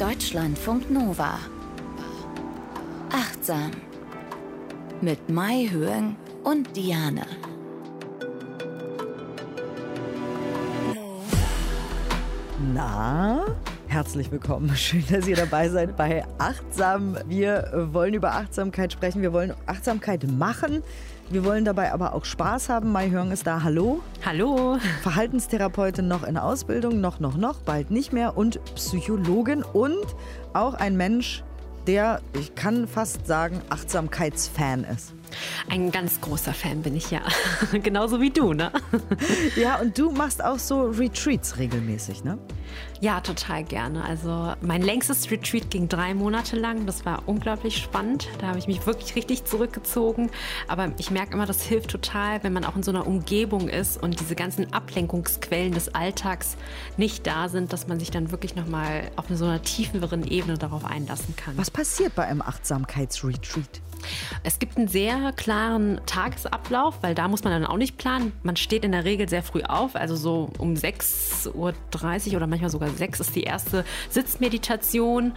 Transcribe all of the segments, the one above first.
Deutschlandfunk Nova. Achtsam. Mit Mai Höhen und Diane. Na, herzlich willkommen. Schön, dass ihr dabei seid bei Achtsam. Wir wollen über Achtsamkeit sprechen. Wir wollen Achtsamkeit machen. Wir wollen dabei aber auch Spaß haben. Mai Hörn ist da. Hallo. Hallo. Verhaltenstherapeutin noch in Ausbildung, noch, noch, noch, bald nicht mehr. Und Psychologin und auch ein Mensch, der, ich kann fast sagen, Achtsamkeitsfan ist. Ein ganz großer Fan bin ich ja. Genauso wie du, ne? Ja, und du machst auch so Retreats regelmäßig, ne? Ja, total gerne. Also mein längstes Retreat ging drei Monate lang. Das war unglaublich spannend. Da habe ich mich wirklich richtig zurückgezogen. Aber ich merke immer, das hilft total, wenn man auch in so einer Umgebung ist und diese ganzen Ablenkungsquellen des Alltags nicht da sind, dass man sich dann wirklich nochmal auf so einer tieferen Ebene darauf einlassen kann. Was passiert bei einem Achtsamkeitsretreat? Es gibt einen sehr klaren Tagesablauf, weil da muss man dann auch nicht planen. Man steht in der Regel sehr früh auf, also so um 6.30 Uhr oder manchmal sogar 6 ist die erste Sitzmeditation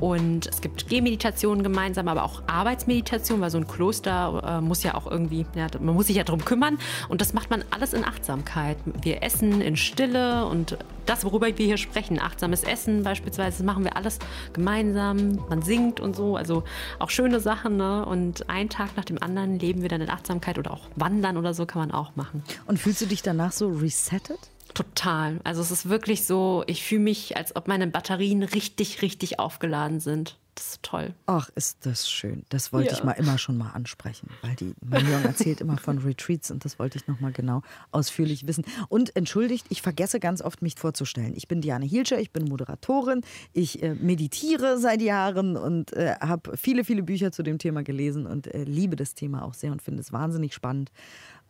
und es gibt Gehmeditationen gemeinsam, aber auch Arbeitsmeditation, weil so ein Kloster äh, muss ja auch irgendwie, ja, man muss sich ja darum kümmern und das macht man alles in Achtsamkeit. Wir essen in Stille und das, worüber wir hier sprechen, achtsames Essen beispielsweise, das machen wir alles gemeinsam. Man singt und so, also auch schöne Sachen. Ne? Und einen Tag nach dem anderen leben wir dann in Achtsamkeit oder auch wandern oder so kann man auch machen. Und fühlst du dich danach so resettet? Total. Also es ist wirklich so, ich fühle mich, als ob meine Batterien richtig, richtig aufgeladen sind. Das ist toll. Ach, ist das schön. Das wollte ja. ich mal immer schon mal ansprechen, weil die Marion erzählt immer von Retreats und das wollte ich noch mal genau ausführlich wissen. Und entschuldigt, ich vergesse ganz oft mich vorzustellen. Ich bin Diane Hielscher, ich bin Moderatorin, ich äh, meditiere seit Jahren und äh, habe viele, viele Bücher zu dem Thema gelesen und äh, liebe das Thema auch sehr und finde es wahnsinnig spannend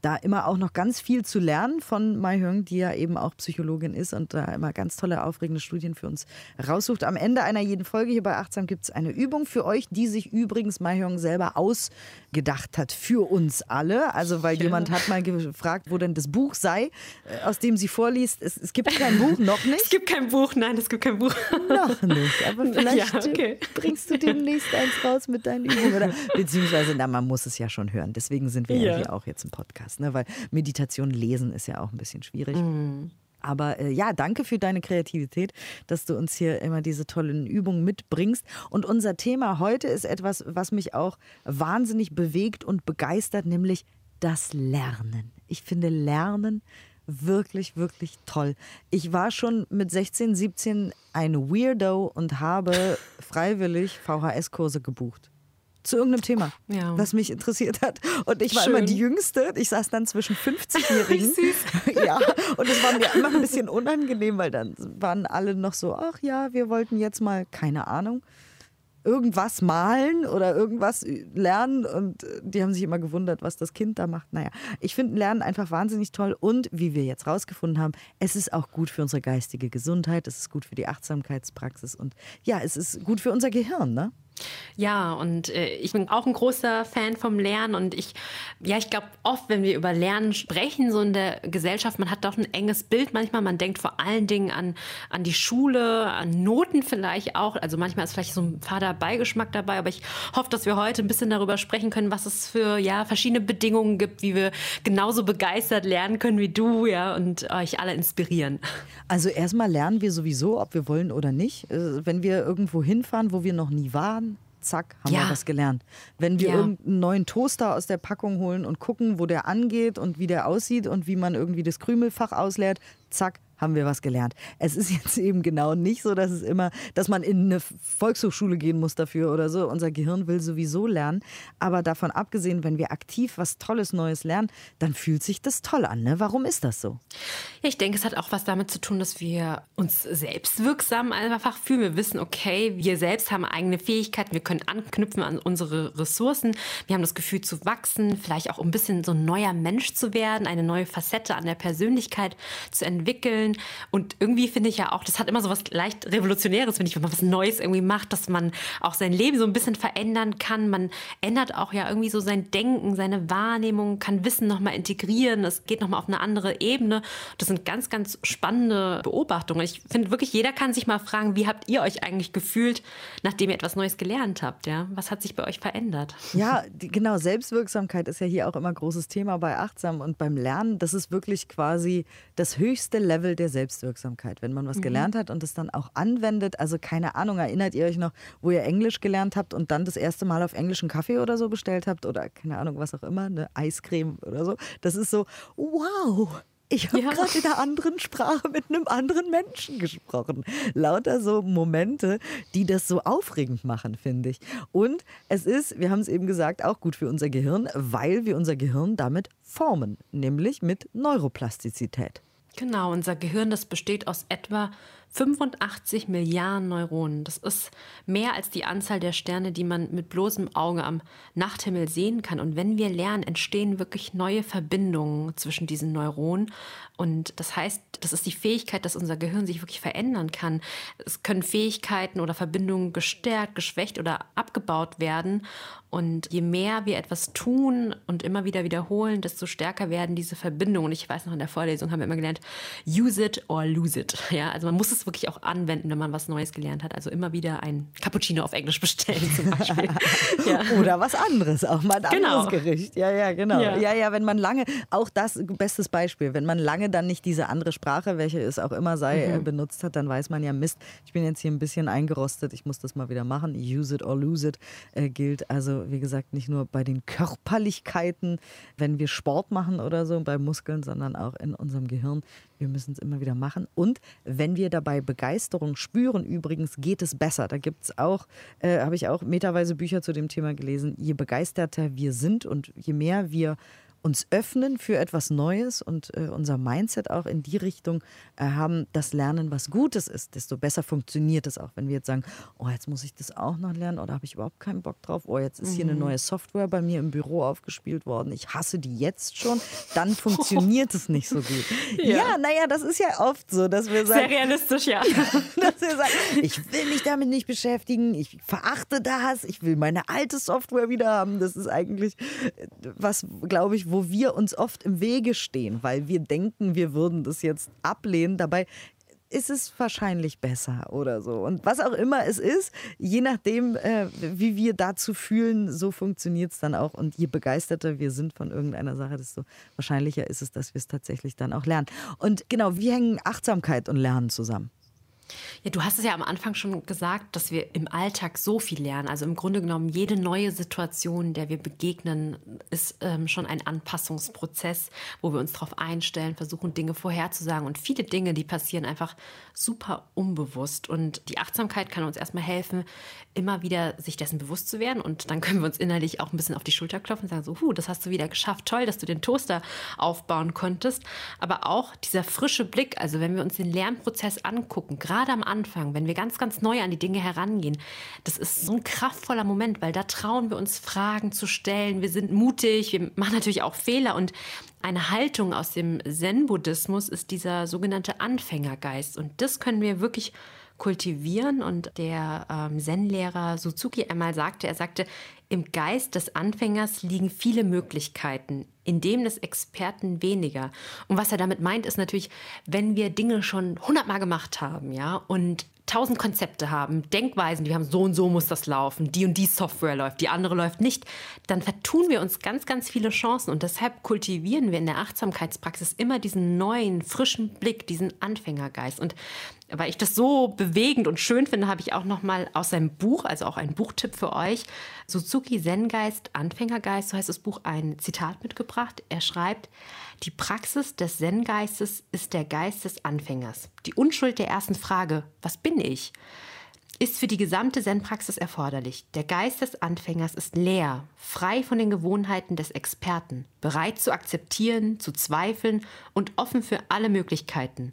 da immer auch noch ganz viel zu lernen von Mai Hyung, die ja eben auch Psychologin ist und da immer ganz tolle, aufregende Studien für uns raussucht. Am Ende einer jeden Folge hier bei Achtsam gibt es eine Übung für euch, die sich übrigens Mai Hyung selber ausgedacht hat für uns alle. Also weil ja. jemand hat mal gefragt, wo denn das Buch sei, äh, aus dem sie vorliest. Es, es gibt kein Buch, noch nicht. Es gibt kein Buch, nein, es gibt kein Buch. Noch nicht, aber vielleicht ja, okay. bringst du demnächst eins raus mit deinen Übungen. Oder, beziehungsweise, na, man muss es ja schon hören. Deswegen sind wir ja, ja hier auch jetzt im Podcast hast, ne? weil Meditation lesen ist ja auch ein bisschen schwierig. Mhm. Aber äh, ja, danke für deine Kreativität, dass du uns hier immer diese tollen Übungen mitbringst. Und unser Thema heute ist etwas, was mich auch wahnsinnig bewegt und begeistert, nämlich das Lernen. Ich finde Lernen wirklich, wirklich toll. Ich war schon mit 16, 17 ein Weirdo und habe freiwillig VHS-Kurse gebucht zu irgendeinem Thema, ja. was mich interessiert hat. Und ich war Schön. immer die Jüngste. Ich saß dann zwischen 50-Jährigen. ja, und es war mir immer ein bisschen unangenehm, weil dann waren alle noch so, ach ja, wir wollten jetzt mal, keine Ahnung, irgendwas malen oder irgendwas lernen und die haben sich immer gewundert, was das Kind da macht. Naja, ich finde Lernen einfach wahnsinnig toll und wie wir jetzt rausgefunden haben, es ist auch gut für unsere geistige Gesundheit, es ist gut für die Achtsamkeitspraxis und ja, es ist gut für unser Gehirn, ne? Ja, und äh, ich bin auch ein großer Fan vom Lernen und ich, ja, ich glaube oft, wenn wir über Lernen sprechen, so in der Gesellschaft, man hat doch ein enges Bild manchmal, man denkt vor allen Dingen an, an die Schule, an Noten vielleicht auch, also manchmal ist vielleicht so ein fader Beigeschmack dabei, aber ich hoffe, dass wir heute ein bisschen darüber sprechen können, was es für, ja, verschiedene Bedingungen gibt, wie wir genauso begeistert lernen können wie du, ja, und euch alle inspirieren. Also erstmal lernen wir sowieso, ob wir wollen oder nicht. Äh, wenn wir irgendwo hinfahren, wo wir noch nie waren, zack, haben ja. wir was gelernt. Wenn wir ja. irgendeinen neuen Toaster aus der Packung holen und gucken, wo der angeht und wie der aussieht und wie man irgendwie das Krümelfach ausleert, zack, haben wir was gelernt. Es ist jetzt eben genau nicht so, dass es immer, dass man in eine Volkshochschule gehen muss dafür oder so. Unser Gehirn will sowieso lernen. Aber davon abgesehen, wenn wir aktiv was Tolles Neues lernen, dann fühlt sich das toll an. Ne? Warum ist das so? Ich denke, es hat auch was damit zu tun, dass wir uns selbstwirksam einfach fühlen. Wir wissen, okay, wir selbst haben eigene Fähigkeiten, wir können anknüpfen an unsere Ressourcen. Wir haben das Gefühl zu wachsen, vielleicht auch ein bisschen so ein neuer Mensch zu werden, eine neue Facette an der Persönlichkeit zu entwickeln entwickeln. Und irgendwie finde ich ja auch, das hat immer so was leicht Revolutionäres, finde ich, wenn man was Neues irgendwie macht, dass man auch sein Leben so ein bisschen verändern kann. Man ändert auch ja irgendwie so sein Denken, seine Wahrnehmung, kann Wissen nochmal integrieren. Es geht nochmal auf eine andere Ebene. Das sind ganz, ganz spannende Beobachtungen. Ich finde wirklich, jeder kann sich mal fragen, wie habt ihr euch eigentlich gefühlt, nachdem ihr etwas Neues gelernt habt? Ja? Was hat sich bei euch verändert? Ja, die, genau. Selbstwirksamkeit ist ja hier auch immer großes Thema bei Achtsam und beim Lernen. Das ist wirklich quasi das höchste Level der Selbstwirksamkeit. Wenn man was mhm. gelernt hat und es dann auch anwendet, also keine Ahnung, erinnert ihr euch noch, wo ihr Englisch gelernt habt und dann das erste Mal auf englischen Kaffee oder so bestellt habt oder keine Ahnung, was auch immer, eine Eiscreme oder so. Das ist so, wow, ich habe ja. gerade in einer anderen Sprache mit einem anderen Menschen gesprochen. Lauter so Momente, die das so aufregend machen, finde ich. Und es ist, wir haben es eben gesagt, auch gut für unser Gehirn, weil wir unser Gehirn damit formen, nämlich mit Neuroplastizität. Genau, unser Gehirn, das besteht aus etwa 85 Milliarden Neuronen. Das ist mehr als die Anzahl der Sterne, die man mit bloßem Auge am Nachthimmel sehen kann. Und wenn wir lernen, entstehen wirklich neue Verbindungen zwischen diesen Neuronen. Und das heißt, das ist die Fähigkeit, dass unser Gehirn sich wirklich verändern kann. Es können Fähigkeiten oder Verbindungen gestärkt, geschwächt oder abgebaut werden. Und je mehr wir etwas tun und immer wieder wiederholen, desto stärker werden diese Verbindungen. Und ich weiß noch, in der Vorlesung haben wir immer gelernt, use it or lose it. Ja, also man muss es wirklich auch anwenden, wenn man was Neues gelernt hat. Also immer wieder ein Cappuccino auf Englisch bestellen zum Beispiel. ja. Oder was anderes, auch mal ein genau. anderes Gericht. Ja, ja, genau. Ja. ja, ja, wenn man lange, auch das, bestes Beispiel, wenn man lange dann nicht diese andere Sprache, welche es auch immer sei, mhm. benutzt hat, dann weiß man ja, Mist, ich bin jetzt hier ein bisschen eingerostet, ich muss das mal wieder machen. Use it or lose it äh, gilt also wie gesagt, nicht nur bei den Körperlichkeiten, wenn wir Sport machen oder so, bei Muskeln, sondern auch in unserem Gehirn. Wir müssen es immer wieder machen. Und wenn wir dabei Begeisterung spüren, übrigens geht es besser. Da gibt es auch, äh, habe ich auch meterweise Bücher zu dem Thema gelesen. Je begeisterter wir sind und je mehr wir uns öffnen für etwas Neues und äh, unser Mindset auch in die Richtung äh, haben, das Lernen was Gutes ist, desto besser funktioniert es auch. Wenn wir jetzt sagen, oh, jetzt muss ich das auch noch lernen oder habe ich überhaupt keinen Bock drauf, oh, jetzt ist hier eine mhm. neue Software bei mir im Büro aufgespielt worden, ich hasse die jetzt schon, dann funktioniert es nicht so gut. Ja, ja naja, das ist ja oft so, dass wir sagen. Sehr realistisch, ja. dass wir sagen, ich will mich damit nicht beschäftigen, ich verachte das, ich will meine alte Software wieder haben. Das ist eigentlich äh, was, glaube ich, wo wir uns oft im Wege stehen, weil wir denken, wir würden das jetzt ablehnen. Dabei ist es wahrscheinlich besser oder so. Und was auch immer es ist, je nachdem, äh, wie wir dazu fühlen, so funktioniert es dann auch. Und je begeisterter wir sind von irgendeiner Sache, desto wahrscheinlicher ist es, dass wir es tatsächlich dann auch lernen. Und genau, wie hängen Achtsamkeit und Lernen zusammen? Ja, du hast es ja am Anfang schon gesagt, dass wir im Alltag so viel lernen. Also im Grunde genommen, jede neue Situation, der wir begegnen, ist ähm, schon ein Anpassungsprozess, wo wir uns darauf einstellen, versuchen, Dinge vorherzusagen. Und viele Dinge, die passieren einfach super unbewusst. Und die Achtsamkeit kann uns erstmal helfen, immer wieder sich dessen bewusst zu werden. Und dann können wir uns innerlich auch ein bisschen auf die Schulter klopfen und sagen, so, huh, das hast du wieder geschafft. Toll, dass du den Toaster aufbauen konntest. Aber auch dieser frische Blick, also wenn wir uns den Lernprozess angucken, gerade am Anfang, wenn wir ganz, ganz neu an die Dinge herangehen, das ist so ein kraftvoller Moment, weil da trauen wir uns Fragen zu stellen. Wir sind mutig, wir machen natürlich auch Fehler und eine Haltung aus dem Zen-Buddhismus ist dieser sogenannte Anfängergeist. Und das können wir wirklich kultivieren. Und der ähm, Zen-Lehrer Suzuki einmal sagte, er sagte, im Geist des Anfängers liegen viele Möglichkeiten, in dem des Experten weniger. Und was er damit meint, ist natürlich, wenn wir Dinge schon hundertmal gemacht haben, ja, und tausend Konzepte haben, Denkweisen, die haben so und so muss das laufen, die und die Software läuft, die andere läuft nicht, dann vertun wir uns ganz, ganz viele Chancen und deshalb kultivieren wir in der Achtsamkeitspraxis immer diesen neuen, frischen Blick, diesen Anfängergeist. Und weil ich das so bewegend und schön finde, habe ich auch noch mal aus seinem Buch, also auch ein Buchtipp für euch, Suzuki Zen-Geist, Anfängergeist, so heißt das Buch, ein Zitat mitgebracht. Er schreibt, die Praxis des Zen-Geistes ist der Geist des Anfängers. Die Unschuld der ersten Frage, was bin ich? ist für die gesamte Zen-Praxis erforderlich. Der Geist des Anfängers ist leer, frei von den Gewohnheiten des Experten, bereit zu akzeptieren, zu zweifeln und offen für alle Möglichkeiten.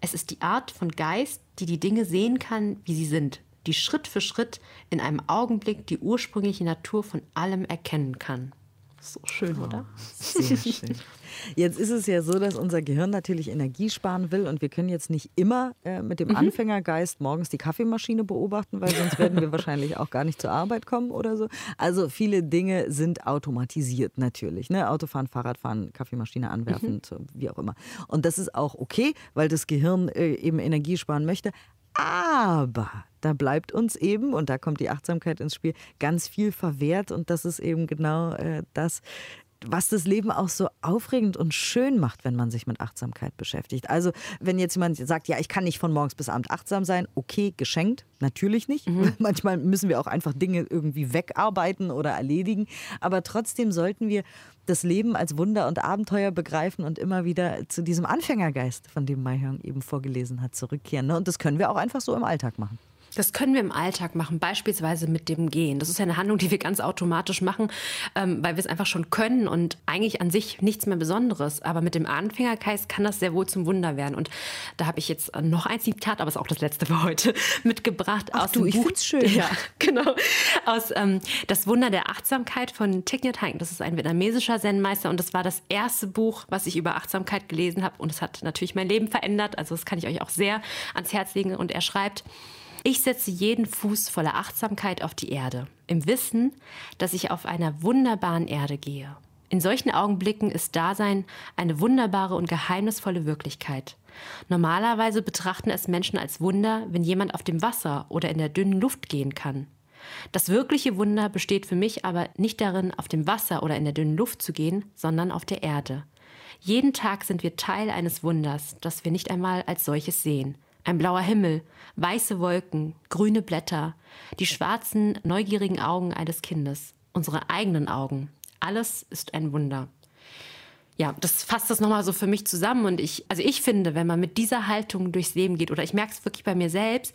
Es ist die Art von Geist, die die Dinge sehen kann, wie sie sind, die Schritt für Schritt in einem Augenblick die ursprüngliche Natur von allem erkennen kann. So schön, oh, oder? Sehr schön. Jetzt ist es ja so, dass unser Gehirn natürlich Energie sparen will und wir können jetzt nicht immer äh, mit dem mhm. Anfängergeist morgens die Kaffeemaschine beobachten, weil sonst werden wir wahrscheinlich auch gar nicht zur Arbeit kommen oder so. Also viele Dinge sind automatisiert natürlich. Ne? Autofahren, Fahrradfahren, Kaffeemaschine anwerfen, mhm. wie auch immer. Und das ist auch okay, weil das Gehirn äh, eben Energie sparen möchte. Aber da bleibt uns eben, und da kommt die Achtsamkeit ins Spiel, ganz viel verwehrt. Und das ist eben genau äh, das, was das Leben auch so aufregend und schön macht, wenn man sich mit Achtsamkeit beschäftigt. Also, wenn jetzt jemand sagt, ja, ich kann nicht von morgens bis abends achtsam sein, okay, geschenkt, natürlich nicht. Mhm. Manchmal müssen wir auch einfach Dinge irgendwie wegarbeiten oder erledigen. Aber trotzdem sollten wir das Leben als Wunder und Abenteuer begreifen und immer wieder zu diesem Anfängergeist, von dem Mai Hyung eben vorgelesen hat, zurückkehren. Ne? Und das können wir auch einfach so im Alltag machen. Das können wir im Alltag machen, beispielsweise mit dem Gehen. Das ist ja eine Handlung, die wir ganz automatisch machen, ähm, weil wir es einfach schon können und eigentlich an sich nichts mehr Besonderes. Aber mit dem Anfängergeist kann das sehr wohl zum Wunder werden. Und da habe ich jetzt noch ein Zitat, aber es ist auch das letzte für heute, mitgebracht Ach aus du, dem ich Buch. schön. Ja, genau. Aus ähm, Das Wunder der Achtsamkeit von Thich Nhat Hanh. Das ist ein vietnamesischer Zen-Meister und das war das erste Buch, was ich über Achtsamkeit gelesen habe. Und es hat natürlich mein Leben verändert. Also das kann ich euch auch sehr ans Herz legen. Und er schreibt, ich setze jeden Fuß voller Achtsamkeit auf die Erde, im Wissen, dass ich auf einer wunderbaren Erde gehe. In solchen Augenblicken ist Dasein eine wunderbare und geheimnisvolle Wirklichkeit. Normalerweise betrachten es Menschen als Wunder, wenn jemand auf dem Wasser oder in der dünnen Luft gehen kann. Das wirkliche Wunder besteht für mich aber nicht darin, auf dem Wasser oder in der dünnen Luft zu gehen, sondern auf der Erde. Jeden Tag sind wir Teil eines Wunders, das wir nicht einmal als solches sehen. Ein blauer Himmel, weiße Wolken, grüne Blätter, die schwarzen, neugierigen Augen eines Kindes, unsere eigenen Augen. Alles ist ein Wunder. Ja, das fasst das nochmal so für mich zusammen. Und ich, also ich finde, wenn man mit dieser Haltung durchs Leben geht, oder ich merke es wirklich bei mir selbst,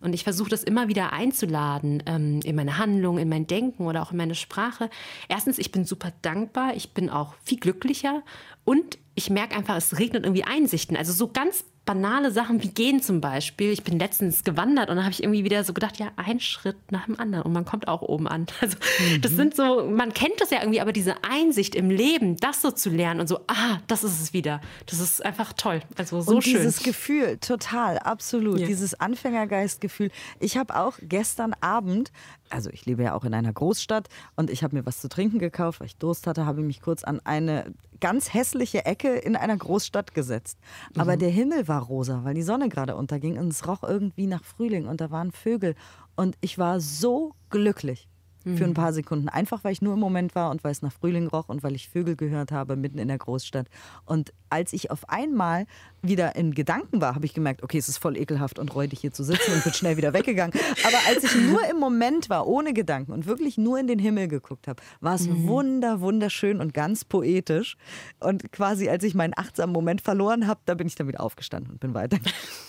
und ich versuche das immer wieder einzuladen ähm, in meine Handlung, in mein Denken oder auch in meine Sprache. Erstens, ich bin super dankbar, ich bin auch viel glücklicher und ich merke einfach, es regnet irgendwie Einsichten. Also so ganz banale Sachen wie gehen zum Beispiel. Ich bin letztens gewandert und dann habe ich irgendwie wieder so gedacht, ja, ein Schritt nach dem anderen und man kommt auch oben an. Also mhm. das sind so, man kennt das ja irgendwie, aber diese Einsicht im Leben, das so zu lernen und so, ah, das ist es wieder. Das ist einfach toll. Also so und schön. Dieses Gefühl, total, absolut. Ja. Dieses Anfängergeistgefühl. Ich habe auch gestern Abend also ich lebe ja auch in einer Großstadt und ich habe mir was zu trinken gekauft, weil ich Durst hatte, habe ich mich kurz an eine ganz hässliche Ecke in einer Großstadt gesetzt. Aber mhm. der Himmel war rosa, weil die Sonne gerade unterging und es roch irgendwie nach Frühling und da waren Vögel. Und ich war so glücklich für ein mhm. paar Sekunden. Einfach weil ich nur im Moment war und weil es nach Frühling roch und weil ich Vögel gehört habe mitten in der Großstadt. Und als ich auf einmal wieder in Gedanken war, habe ich gemerkt, okay, es ist voll ekelhaft und räudig hier zu sitzen und bin schnell wieder weggegangen. Aber als ich nur im Moment war, ohne Gedanken und wirklich nur in den Himmel geguckt habe, war es mhm. wunder, wunderschön und ganz poetisch. Und quasi als ich meinen achtsamen Moment verloren habe, da bin ich dann wieder aufgestanden und bin weiter.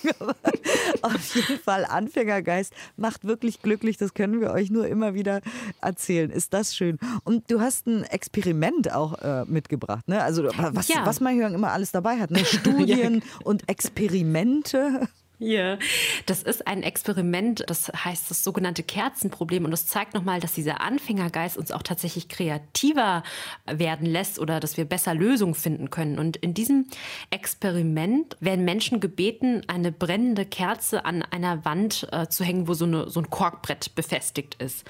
auf jeden Fall Anfängergeist macht wirklich glücklich. Das können wir euch nur immer wieder erzählen. Ist das schön. Und du hast ein Experiment auch äh, mitgebracht. Ne? Also was, ja. was man immer alles dabei hat. Ne? Studien ja. und Experimente. Ja, das ist ein Experiment, das heißt das sogenannte Kerzenproblem und das zeigt nochmal, dass dieser Anfängergeist uns auch tatsächlich kreativer werden lässt oder dass wir besser Lösungen finden können. Und in diesem Experiment werden Menschen gebeten, eine brennende Kerze an einer Wand äh, zu hängen, wo so, eine, so ein Korkbrett befestigt ist.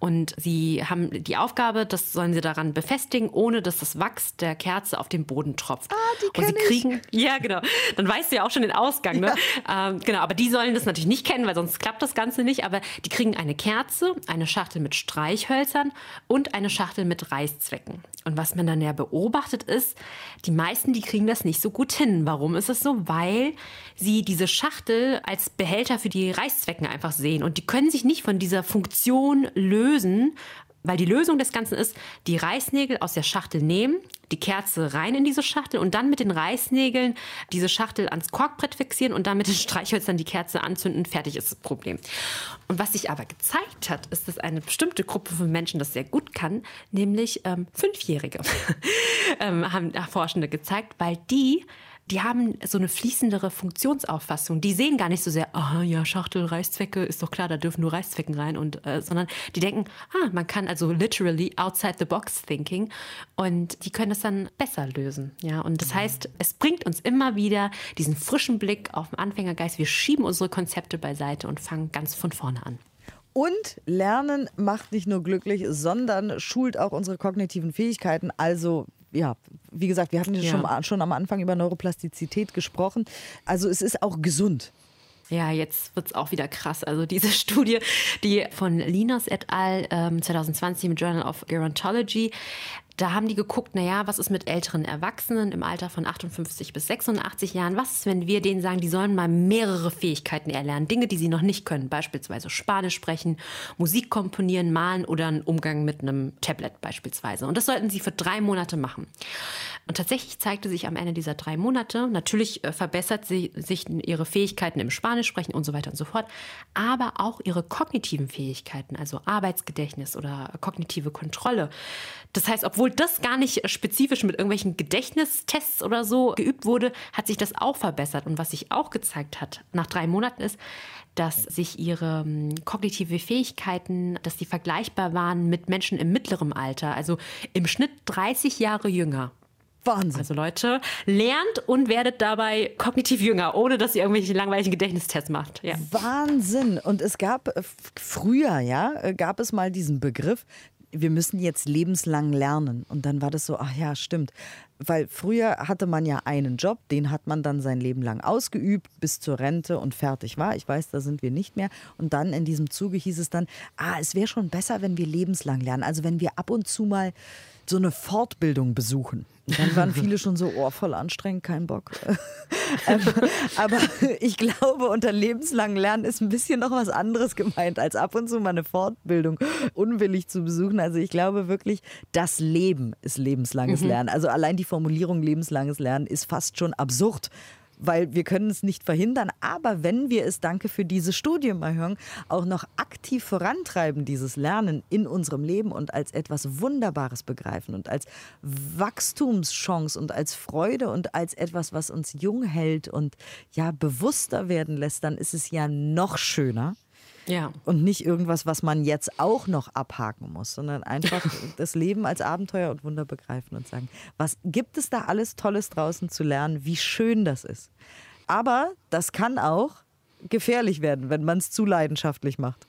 Und sie haben die Aufgabe, das sollen sie daran befestigen, ohne dass das Wachs der Kerze auf den Boden tropft. Ah, die und sie kriegen, ich. ja genau, dann weißt du ja auch schon den Ausgang. Ne? Ja. Ähm, genau, aber die sollen das natürlich nicht kennen, weil sonst klappt das Ganze nicht. Aber die kriegen eine Kerze, eine Schachtel mit Streichhölzern und eine Schachtel mit Reißzwecken. Und was man dann ja beobachtet ist, die meisten, die kriegen das nicht so gut hin. Warum ist es so? Weil sie diese Schachtel als Behälter für die Reißzwecken einfach sehen. Und die können sich nicht von dieser Funktion lösen, weil die Lösung des Ganzen ist, die Reißnägel aus der Schachtel nehmen, die Kerze rein in diese Schachtel und dann mit den Reißnägeln diese Schachtel ans Korkbrett fixieren und dann mit den Streichhölzern die Kerze anzünden. Fertig ist das Problem. Und was sich aber gezeigt hat, ist, dass eine bestimmte Gruppe von Menschen das sehr gut kann, nämlich ähm, Fünfjährige, ähm, haben Forschende gezeigt, weil die die haben so eine fließendere Funktionsauffassung. Die sehen gar nicht so sehr, ah ja, Schachtel, Reißzwecke, ist doch klar, da dürfen nur Reißzwecken rein. Und, äh, sondern die denken, ah, man kann also literally outside the box thinking. Und die können das dann besser lösen. Ja, und das heißt, es bringt uns immer wieder diesen frischen Blick auf den Anfängergeist. Wir schieben unsere Konzepte beiseite und fangen ganz von vorne an. Und Lernen macht nicht nur glücklich, sondern schult auch unsere kognitiven Fähigkeiten. Also ja, wie gesagt, wir hatten ja. schon, schon am Anfang über Neuroplastizität gesprochen. Also es ist auch gesund. Ja, jetzt wird es auch wieder krass. Also diese Studie, die von Linas et al. Ähm, 2020 im Journal of Gerontology da haben die geguckt, naja, was ist mit älteren Erwachsenen im Alter von 58 bis 86 Jahren? Was ist, wenn wir denen sagen, die sollen mal mehrere Fähigkeiten erlernen? Dinge, die sie noch nicht können, beispielsweise Spanisch sprechen, Musik komponieren, malen oder einen Umgang mit einem Tablet beispielsweise. Und das sollten sie für drei Monate machen. Und tatsächlich zeigte sich am Ende dieser drei Monate, natürlich äh, verbessert sie, sich ihre Fähigkeiten im Spanisch sprechen und so weiter und so fort, aber auch ihre kognitiven Fähigkeiten, also Arbeitsgedächtnis oder kognitive Kontrolle. Das heißt, obwohl das gar nicht spezifisch mit irgendwelchen Gedächtnistests oder so geübt wurde, hat sich das auch verbessert. Und was sich auch gezeigt hat nach drei Monaten ist, dass sich ihre hm, kognitive Fähigkeiten, dass die vergleichbar waren mit Menschen im mittleren Alter, also im Schnitt 30 Jahre jünger. Wahnsinn. Also Leute, lernt und werdet dabei kognitiv jünger, ohne dass ihr irgendwelche langweiligen Gedächtnistests macht. Ja. Wahnsinn. Und es gab äh, früher, ja, äh, gab es mal diesen Begriff, wir müssen jetzt lebenslang lernen. Und dann war das so, ach ja, stimmt. Weil früher hatte man ja einen Job, den hat man dann sein Leben lang ausgeübt, bis zur Rente und fertig war. Ich weiß, da sind wir nicht mehr. Und dann in diesem Zuge hieß es dann, ah, es wäre schon besser, wenn wir lebenslang lernen. Also wenn wir ab und zu mal so eine Fortbildung besuchen. Dann waren viele schon so, oh, voll anstrengend, kein Bock. Ähm, aber ich glaube, unter lebenslangen Lernen ist ein bisschen noch was anderes gemeint, als ab und zu mal eine Fortbildung unwillig zu besuchen. Also ich glaube wirklich, das Leben ist lebenslanges mhm. Lernen. Also allein die Formulierung lebenslanges Lernen ist fast schon absurd weil wir können es nicht verhindern. Aber wenn wir es, danke für diese Studie hören, auch noch aktiv vorantreiben, dieses Lernen in unserem Leben und als etwas Wunderbares begreifen und als Wachstumschance und als Freude und als etwas, was uns jung hält und ja bewusster werden lässt, dann ist es ja noch schöner. Ja. Und nicht irgendwas, was man jetzt auch noch abhaken muss, sondern einfach das Leben als Abenteuer und Wunder begreifen und sagen, was gibt es da alles Tolles draußen zu lernen, wie schön das ist. Aber das kann auch gefährlich werden, wenn man es zu leidenschaftlich macht.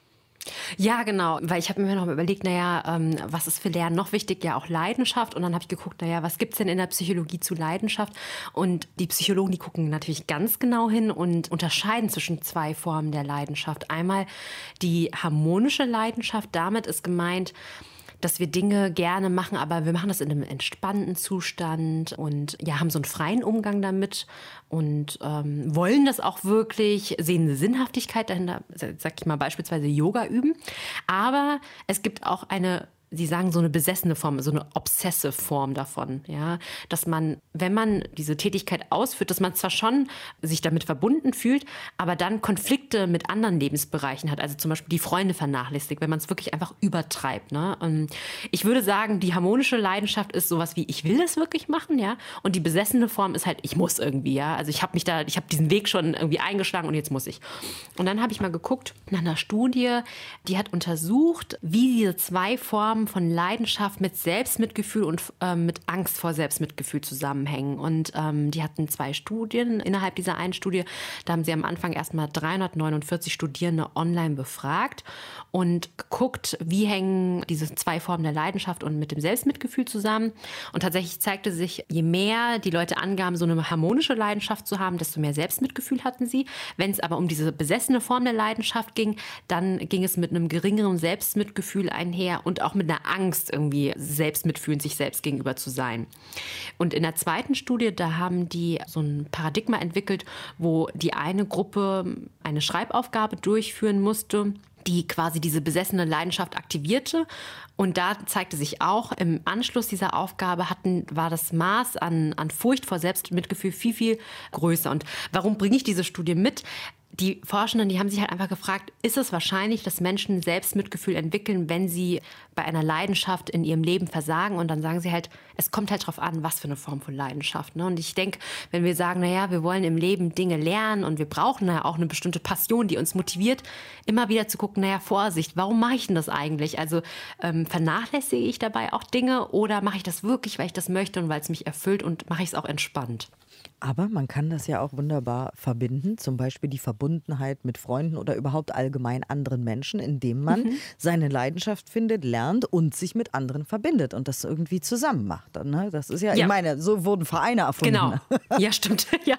Ja, genau, weil ich habe mir noch überlegt, naja, ähm, was ist für Lernen noch wichtig? Ja, auch Leidenschaft. Und dann habe ich geguckt, naja, was gibt es denn in der Psychologie zu Leidenschaft? Und die Psychologen, die gucken natürlich ganz genau hin und unterscheiden zwischen zwei Formen der Leidenschaft. Einmal die harmonische Leidenschaft, damit ist gemeint, dass wir Dinge gerne machen, aber wir machen das in einem entspannten Zustand und ja, haben so einen freien Umgang damit und ähm, wollen das auch wirklich, sehen eine Sinnhaftigkeit dahinter, sag ich mal beispielsweise Yoga üben. Aber es gibt auch eine Sie sagen so eine besessene Form, so eine obsessive Form davon, ja, dass man, wenn man diese Tätigkeit ausführt, dass man zwar schon sich damit verbunden fühlt, aber dann Konflikte mit anderen Lebensbereichen hat, also zum Beispiel die Freunde vernachlässigt, wenn man es wirklich einfach übertreibt. Ne? Und ich würde sagen, die harmonische Leidenschaft ist sowas wie, ich will das wirklich machen, ja, und die besessene Form ist halt, ich muss irgendwie, ja, also ich habe mich da, ich habe diesen Weg schon irgendwie eingeschlagen und jetzt muss ich. Und dann habe ich mal geguckt nach einer Studie, die hat untersucht, wie diese zwei Formen Formen von Leidenschaft mit Selbstmitgefühl und äh, mit Angst vor Selbstmitgefühl zusammenhängen. Und ähm, die hatten zwei Studien innerhalb dieser einen Studie. Da haben sie am Anfang erstmal 349 Studierende online befragt und geguckt, wie hängen diese zwei Formen der Leidenschaft und mit dem Selbstmitgefühl zusammen. Und tatsächlich zeigte sich, je mehr die Leute angaben, so eine harmonische Leidenschaft zu haben, desto mehr Selbstmitgefühl hatten sie. Wenn es aber um diese besessene Form der Leidenschaft ging, dann ging es mit einem geringeren Selbstmitgefühl einher und auch mit einer einer Angst, irgendwie selbst mitfühlen, sich selbst gegenüber zu sein. Und in der zweiten Studie, da haben die so ein Paradigma entwickelt, wo die eine Gruppe eine Schreibaufgabe durchführen musste die quasi diese besessene Leidenschaft aktivierte. Und da zeigte sich auch, im Anschluss dieser Aufgabe hatten, war das Maß an, an Furcht vor Selbstmitgefühl viel, viel größer. Und warum bringe ich diese Studie mit? Die Forschenden, die haben sich halt einfach gefragt, ist es wahrscheinlich, dass Menschen Selbstmitgefühl entwickeln, wenn sie bei einer Leidenschaft in ihrem Leben versagen? Und dann sagen sie halt, es kommt halt darauf an, was für eine Form von Leidenschaft. Ne? Und ich denke, wenn wir sagen, naja, wir wollen im Leben Dinge lernen und wir brauchen ja auch eine bestimmte Passion, die uns motiviert, immer wieder zu gucken, naja, Vorsicht, warum mache ich denn das eigentlich? Also ähm, vernachlässige ich dabei auch Dinge oder mache ich das wirklich, weil ich das möchte und weil es mich erfüllt und mache ich es auch entspannt? Aber man kann das ja auch wunderbar verbinden, zum Beispiel die Verbundenheit mit Freunden oder überhaupt allgemein anderen Menschen, indem man mhm. seine Leidenschaft findet, lernt und sich mit anderen verbindet und das irgendwie zusammen macht. Ne? Das ist ja, ja, ich meine, so wurden Vereine erfunden. Genau. Ja, stimmt. Ja.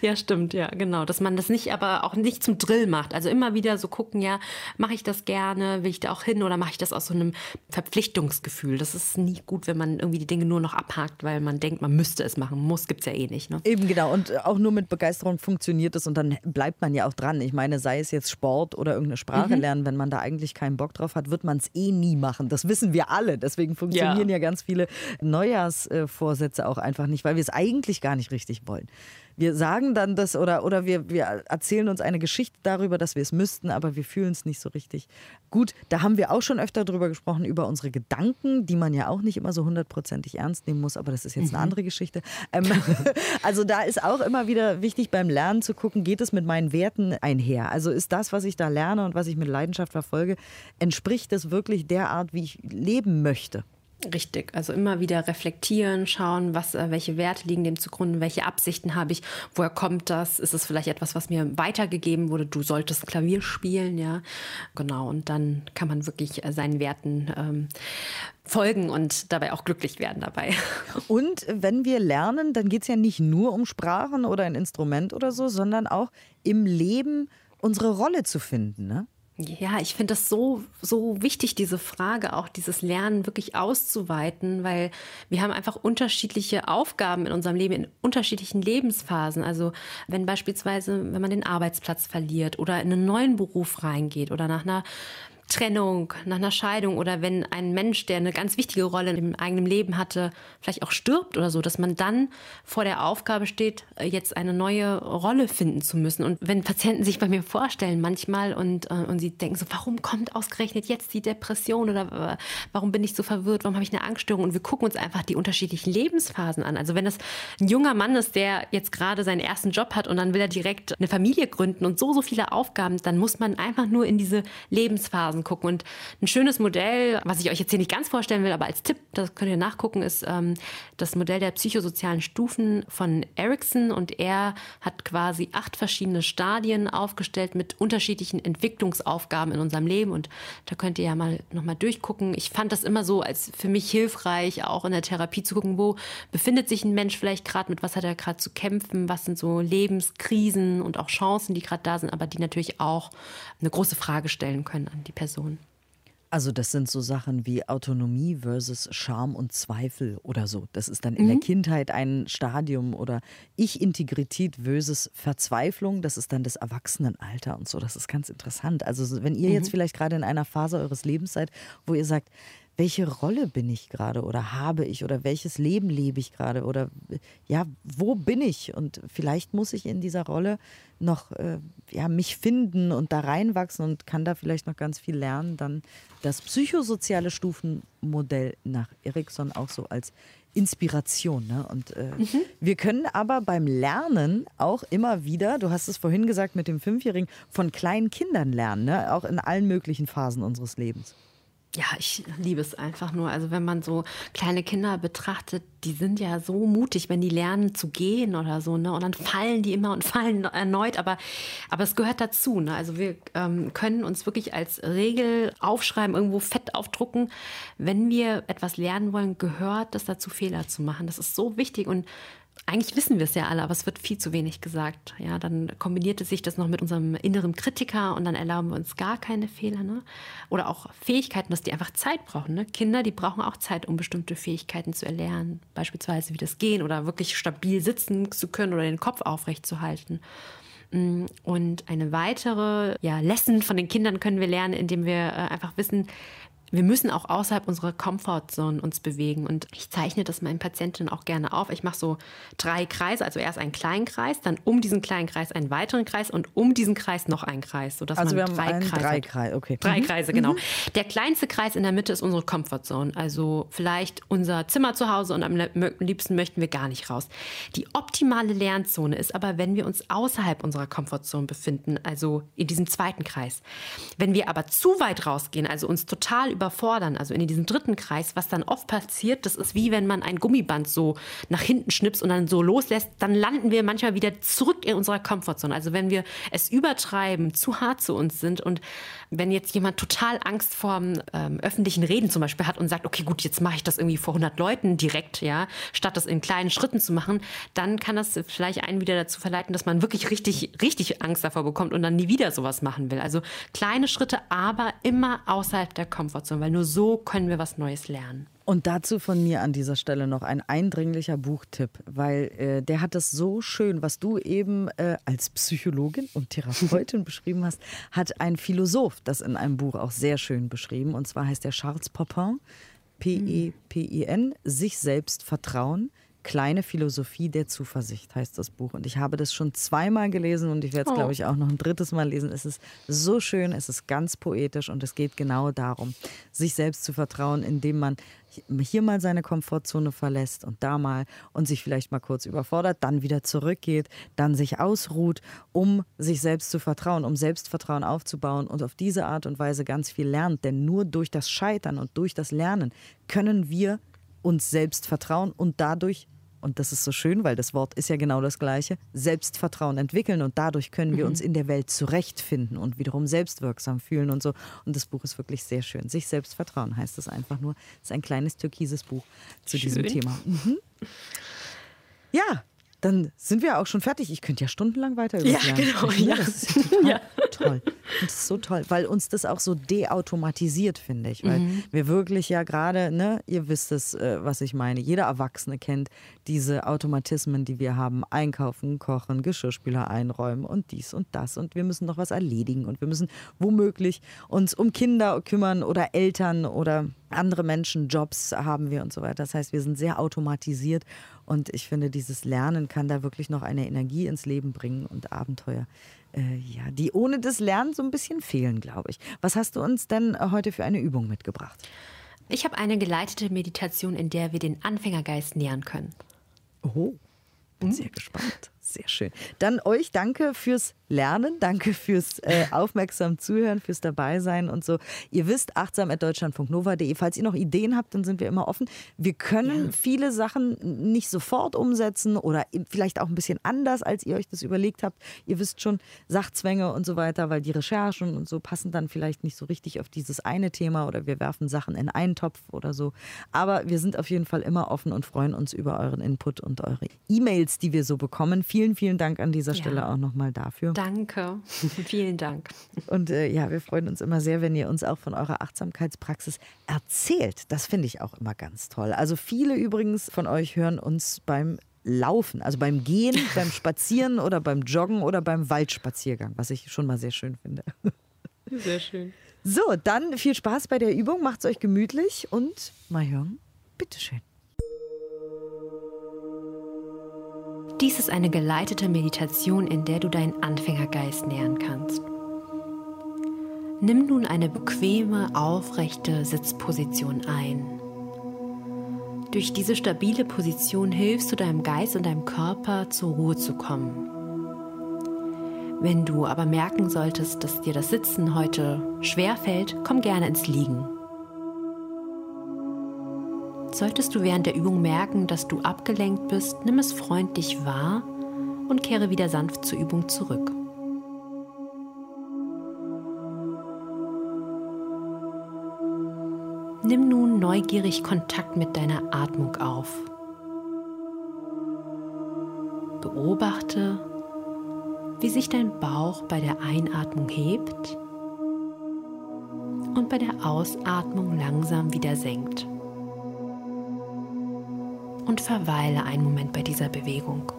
ja, stimmt. Ja, genau. Dass man das nicht, aber auch nicht zum Drill macht. Also immer wieder so gucken, ja, mache ich das gerne, will ich da auch hin oder mache ich das aus so einem Verpflichtungsgefühl? Das ist nie gut, wenn man irgendwie die Dinge nur noch abhakt, weil man denkt, man müsste es machen. Muss gibt es ja eh nicht. Ne? Eben genau. Und auch nur mit Begeisterung funktioniert es und dann bleibt man ja auch dran. Ich meine, sei es jetzt Sport oder irgendeine Sprache mhm. lernen, wenn man da eigentlich keinen Bock drauf hat, wird man es eh nie machen. Das wissen wir alle. Deswegen funktionieren ja, ja ganz viele Neujahrsvorsätze auch einfach nicht, weil wir es eigentlich gar nicht richtig wollen wir sagen dann das oder, oder wir, wir erzählen uns eine Geschichte darüber, dass wir es müssten, aber wir fühlen es nicht so richtig gut. Da haben wir auch schon öfter drüber gesprochen, über unsere Gedanken, die man ja auch nicht immer so hundertprozentig ernst nehmen muss, aber das ist jetzt eine mhm. andere Geschichte. Ähm, also da ist auch immer wieder wichtig beim Lernen zu gucken, geht es mit meinen Werten einher? Also ist das, was ich da lerne und was ich mit Leidenschaft verfolge, entspricht es wirklich der Art, wie ich leben möchte? Richtig, also immer wieder reflektieren, schauen, was, äh, welche Werte liegen dem zugrunde, welche Absichten habe ich, woher kommt das, ist es vielleicht etwas, was mir weitergegeben wurde, du solltest Klavier spielen, ja, genau, und dann kann man wirklich äh, seinen Werten ähm, folgen und dabei auch glücklich werden dabei. Und wenn wir lernen, dann geht es ja nicht nur um Sprachen oder ein Instrument oder so, sondern auch im Leben unsere Rolle zu finden, ne? Ja, ich finde das so, so wichtig, diese Frage, auch dieses Lernen wirklich auszuweiten, weil wir haben einfach unterschiedliche Aufgaben in unserem Leben, in unterschiedlichen Lebensphasen. Also wenn beispielsweise, wenn man den Arbeitsplatz verliert oder in einen neuen Beruf reingeht oder nach einer Trennung, nach einer Scheidung oder wenn ein Mensch, der eine ganz wichtige Rolle im eigenen Leben hatte, vielleicht auch stirbt oder so, dass man dann vor der Aufgabe steht, jetzt eine neue Rolle finden zu müssen. Und wenn Patienten sich bei mir vorstellen manchmal und, äh, und sie denken so, warum kommt ausgerechnet jetzt die Depression oder äh, warum bin ich so verwirrt, warum habe ich eine Angststörung? Und wir gucken uns einfach die unterschiedlichen Lebensphasen an. Also wenn das ein junger Mann ist, der jetzt gerade seinen ersten Job hat und dann will er direkt eine Familie gründen und so, so viele Aufgaben, dann muss man einfach nur in diese Lebensphasen Phasen gucken. Und ein schönes Modell, was ich euch jetzt hier nicht ganz vorstellen will, aber als Tipp, das könnt ihr nachgucken, ist ähm, das Modell der psychosozialen Stufen von Erickson. Und er hat quasi acht verschiedene Stadien aufgestellt mit unterschiedlichen Entwicklungsaufgaben in unserem Leben. Und da könnt ihr ja mal nochmal durchgucken. Ich fand das immer so als für mich hilfreich, auch in der Therapie zu gucken, wo befindet sich ein Mensch vielleicht gerade, mit was hat er gerade zu kämpfen, was sind so Lebenskrisen und auch Chancen, die gerade da sind, aber die natürlich auch eine große Frage stellen können an die Person. Person. Also das sind so Sachen wie Autonomie versus Scham und Zweifel oder so. Das ist dann in mhm. der Kindheit ein Stadium oder Ich-Integrität versus Verzweiflung. Das ist dann das Erwachsenenalter und so. Das ist ganz interessant. Also wenn ihr mhm. jetzt vielleicht gerade in einer Phase eures Lebens seid, wo ihr sagt, welche Rolle bin ich gerade oder habe ich oder welches Leben lebe ich gerade oder ja, wo bin ich? Und vielleicht muss ich in dieser Rolle noch äh, ja, mich finden und da reinwachsen und kann da vielleicht noch ganz viel lernen. Dann das psychosoziale Stufenmodell nach Erikson auch so als Inspiration. Ne? Und äh, mhm. wir können aber beim Lernen auch immer wieder, du hast es vorhin gesagt mit dem Fünfjährigen, von kleinen Kindern lernen, ne? auch in allen möglichen Phasen unseres Lebens. Ja, ich liebe es einfach nur. Also wenn man so kleine Kinder betrachtet, die sind ja so mutig, wenn die lernen zu gehen oder so, ne? Und dann fallen die immer und fallen erneut, aber, aber es gehört dazu. Ne? Also wir ähm, können uns wirklich als Regel aufschreiben, irgendwo fett aufdrucken. Wenn wir etwas lernen wollen, gehört das dazu, Fehler zu machen. Das ist so wichtig und eigentlich wissen wir es ja alle, aber es wird viel zu wenig gesagt. Ja, dann kombiniert es sich das noch mit unserem inneren Kritiker und dann erlauben wir uns gar keine Fehler. Ne? Oder auch Fähigkeiten, dass die einfach Zeit brauchen. Ne? Kinder, die brauchen auch Zeit, um bestimmte Fähigkeiten zu erlernen. Beispielsweise wie das Gehen oder wirklich stabil sitzen zu können oder den Kopf aufrecht zu halten. Mm, und eine weitere ja, Lesson von den Kindern können wir lernen, indem wir äh, einfach wissen, wir müssen auch außerhalb unserer Comfortzone uns bewegen. Und ich zeichne das meinen Patientinnen auch gerne auf. Ich mache so drei Kreise, also erst einen kleinen Kreis, dann um diesen kleinen Kreis einen weiteren Kreis und um diesen Kreis noch einen Kreis. Sodass also man wir drei haben Kreise drei Kreise, okay. Drei mhm. Kreise, genau. Mhm. Der kleinste Kreis in der Mitte ist unsere Comfortzone. Also vielleicht unser Zimmer zu Hause und am liebsten möchten wir gar nicht raus. Die optimale Lernzone ist aber, wenn wir uns außerhalb unserer Comfortzone befinden, also in diesem zweiten Kreis. Wenn wir aber zu weit rausgehen, also uns total überfordern, also in diesem dritten Kreis, was dann oft passiert, das ist wie wenn man ein Gummiband so nach hinten schnippst und dann so loslässt, dann landen wir manchmal wieder zurück in unserer Komfortzone. Also wenn wir es übertreiben, zu hart zu uns sind und wenn jetzt jemand total Angst vor ähm, öffentlichen Reden zum Beispiel hat und sagt, okay, gut, jetzt mache ich das irgendwie vor 100 Leuten direkt, ja, statt das in kleinen Schritten zu machen, dann kann das vielleicht einen wieder dazu verleiten, dass man wirklich richtig, richtig Angst davor bekommt und dann nie wieder sowas machen will. Also kleine Schritte, aber immer außerhalb der Komfortzone, weil nur so können wir was Neues lernen. Und dazu von mir an dieser Stelle noch ein eindringlicher Buchtipp, weil äh, der hat das so schön, was du eben äh, als Psychologin und Therapeutin beschrieben hast, hat ein Philosoph das in einem Buch auch sehr schön beschrieben. Und zwar heißt der Charles Popin, P-E-P-I-N, sich selbst vertrauen. Kleine Philosophie der Zuversicht heißt das Buch. Und ich habe das schon zweimal gelesen und ich werde es, oh. glaube ich, auch noch ein drittes Mal lesen. Es ist so schön, es ist ganz poetisch und es geht genau darum, sich selbst zu vertrauen, indem man hier mal seine Komfortzone verlässt und da mal und sich vielleicht mal kurz überfordert, dann wieder zurückgeht, dann sich ausruht, um sich selbst zu vertrauen, um Selbstvertrauen aufzubauen und auf diese Art und Weise ganz viel lernt. Denn nur durch das Scheitern und durch das Lernen können wir uns selbst vertrauen und dadurch und das ist so schön, weil das Wort ist ja genau das gleiche, Selbstvertrauen entwickeln und dadurch können wir mhm. uns in der Welt zurechtfinden und wiederum selbstwirksam fühlen und so. Und das Buch ist wirklich sehr schön. Sich selbst vertrauen heißt es einfach nur. Es ist ein kleines türkises Buch zu schön. diesem Thema. Mhm. Ja, dann sind wir auch schon fertig. Ich könnte ja stundenlang weiter Ja, genau. Ja. Das ist ja total ja. toll. Das ist so toll, weil uns das auch so deautomatisiert, finde ich. Weil mhm. wir wirklich ja gerade, ne, ihr wisst es, äh, was ich meine. Jeder Erwachsene kennt diese Automatismen, die wir haben. Einkaufen, kochen, Geschirrspüler einräumen und dies und das. Und wir müssen noch was erledigen und wir müssen womöglich uns um Kinder kümmern oder Eltern oder andere Menschen, Jobs haben wir und so weiter. Das heißt, wir sind sehr automatisiert und ich finde, dieses Lernen kann da wirklich noch eine Energie ins Leben bringen und Abenteuer, äh, ja, die ohne das Lernen so ein bisschen fehlen, glaube ich. Was hast du uns denn heute für eine Übung mitgebracht? Ich habe eine geleitete Meditation, in der wir den Anfängergeist nähern können. Oh, bin hm? sehr gespannt. Sehr schön. Dann euch danke fürs Lernen, danke fürs äh, aufmerksam Zuhören, fürs Dabeisein und so. Ihr wisst, achtsam.deutschland.nova.de. Falls ihr noch Ideen habt, dann sind wir immer offen. Wir können ja. viele Sachen nicht sofort umsetzen oder vielleicht auch ein bisschen anders, als ihr euch das überlegt habt. Ihr wisst schon, Sachzwänge und so weiter, weil die Recherchen und so passen dann vielleicht nicht so richtig auf dieses eine Thema oder wir werfen Sachen in einen Topf oder so. Aber wir sind auf jeden Fall immer offen und freuen uns über euren Input und eure E-Mails, die wir so bekommen. Vielen, vielen Dank an dieser Stelle ja. auch nochmal dafür. Danke, vielen Dank. Und äh, ja, wir freuen uns immer sehr, wenn ihr uns auch von eurer Achtsamkeitspraxis erzählt. Das finde ich auch immer ganz toll. Also viele übrigens von euch hören uns beim Laufen, also beim Gehen, beim Spazieren oder beim Joggen oder beim Waldspaziergang, was ich schon mal sehr schön finde. Sehr schön. So, dann viel Spaß bei der Übung, macht es euch gemütlich und Mahjong, bitteschön. Dies ist eine geleitete Meditation, in der du deinen Anfängergeist nähern kannst. Nimm nun eine bequeme, aufrechte Sitzposition ein. Durch diese stabile Position hilfst du deinem Geist und deinem Körper zur Ruhe zu kommen. Wenn du aber merken solltest, dass dir das Sitzen heute schwer fällt, komm gerne ins Liegen. Solltest du während der Übung merken, dass du abgelenkt bist, nimm es freundlich wahr und kehre wieder sanft zur Übung zurück. Nimm nun neugierig Kontakt mit deiner Atmung auf. Beobachte, wie sich dein Bauch bei der Einatmung hebt und bei der Ausatmung langsam wieder senkt und verweile einen Moment bei dieser Bewegung.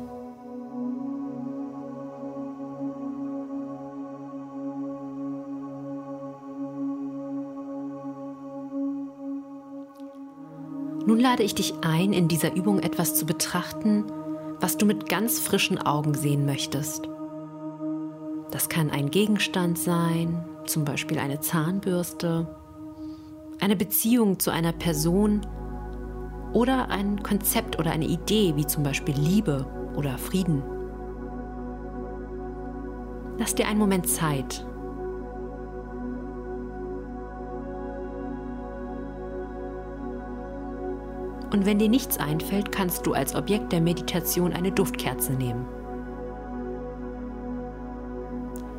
Nun lade ich dich ein, in dieser Übung etwas zu betrachten, was du mit ganz frischen Augen sehen möchtest. Das kann ein Gegenstand sein, zum Beispiel eine Zahnbürste, eine Beziehung zu einer Person oder ein Konzept oder eine Idee, wie zum Beispiel Liebe oder Frieden. Lass dir einen Moment Zeit. Und wenn dir nichts einfällt, kannst du als Objekt der Meditation eine Duftkerze nehmen.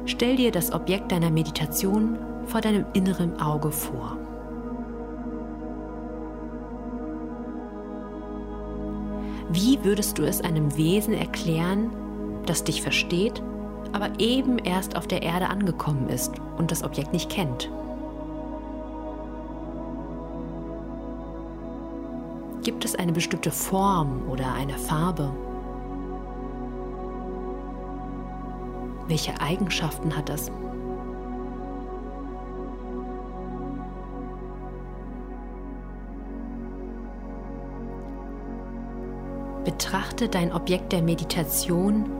Stell dir das Objekt deiner Meditation vor deinem inneren Auge vor. Wie würdest du es einem Wesen erklären, das dich versteht, aber eben erst auf der Erde angekommen ist und das Objekt nicht kennt? Gibt es eine bestimmte Form oder eine Farbe? Welche Eigenschaften hat es? Betrachte dein Objekt der Meditation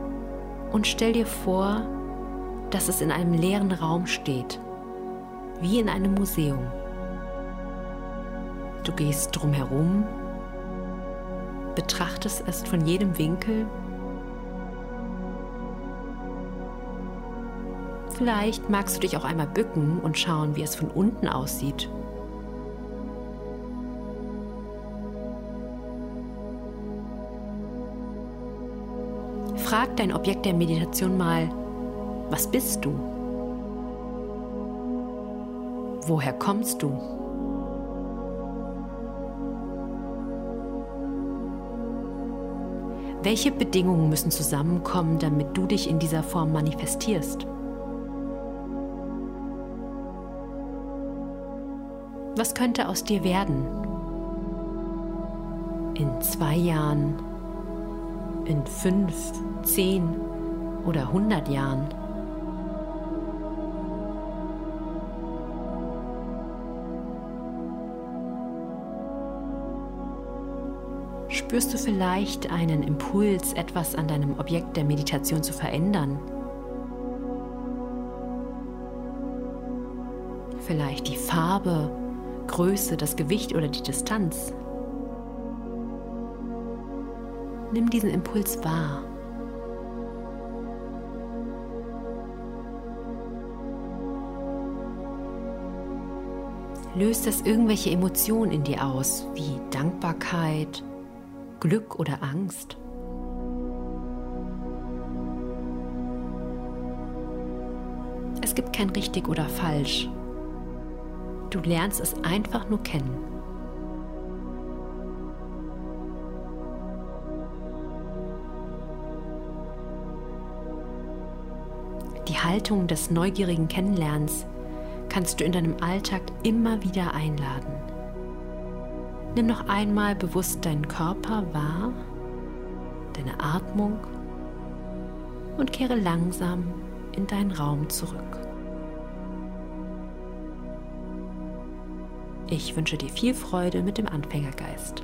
und stell dir vor, dass es in einem leeren Raum steht, wie in einem Museum. Du gehst drumherum, betrachtest es von jedem Winkel. Vielleicht magst du dich auch einmal bücken und schauen, wie es von unten aussieht. Frag dein Objekt der Meditation mal, was bist du? Woher kommst du? Welche Bedingungen müssen zusammenkommen, damit du dich in dieser Form manifestierst? Was könnte aus dir werden? In zwei Jahren, in fünf, zehn oder hundert Jahren? Spürst du vielleicht einen Impuls, etwas an deinem Objekt der Meditation zu verändern? Vielleicht die Farbe, Größe, das Gewicht oder die Distanz? Nimm diesen Impuls wahr. Löst das irgendwelche Emotionen in dir aus, wie Dankbarkeit, Glück oder Angst? Es gibt kein richtig oder falsch. Du lernst es einfach nur kennen. Die Haltung des neugierigen Kennenlernens kannst du in deinem Alltag immer wieder einladen. Nimm noch einmal bewusst deinen Körper wahr, deine Atmung und kehre langsam in deinen Raum zurück. Ich wünsche dir viel Freude mit dem Anfängergeist.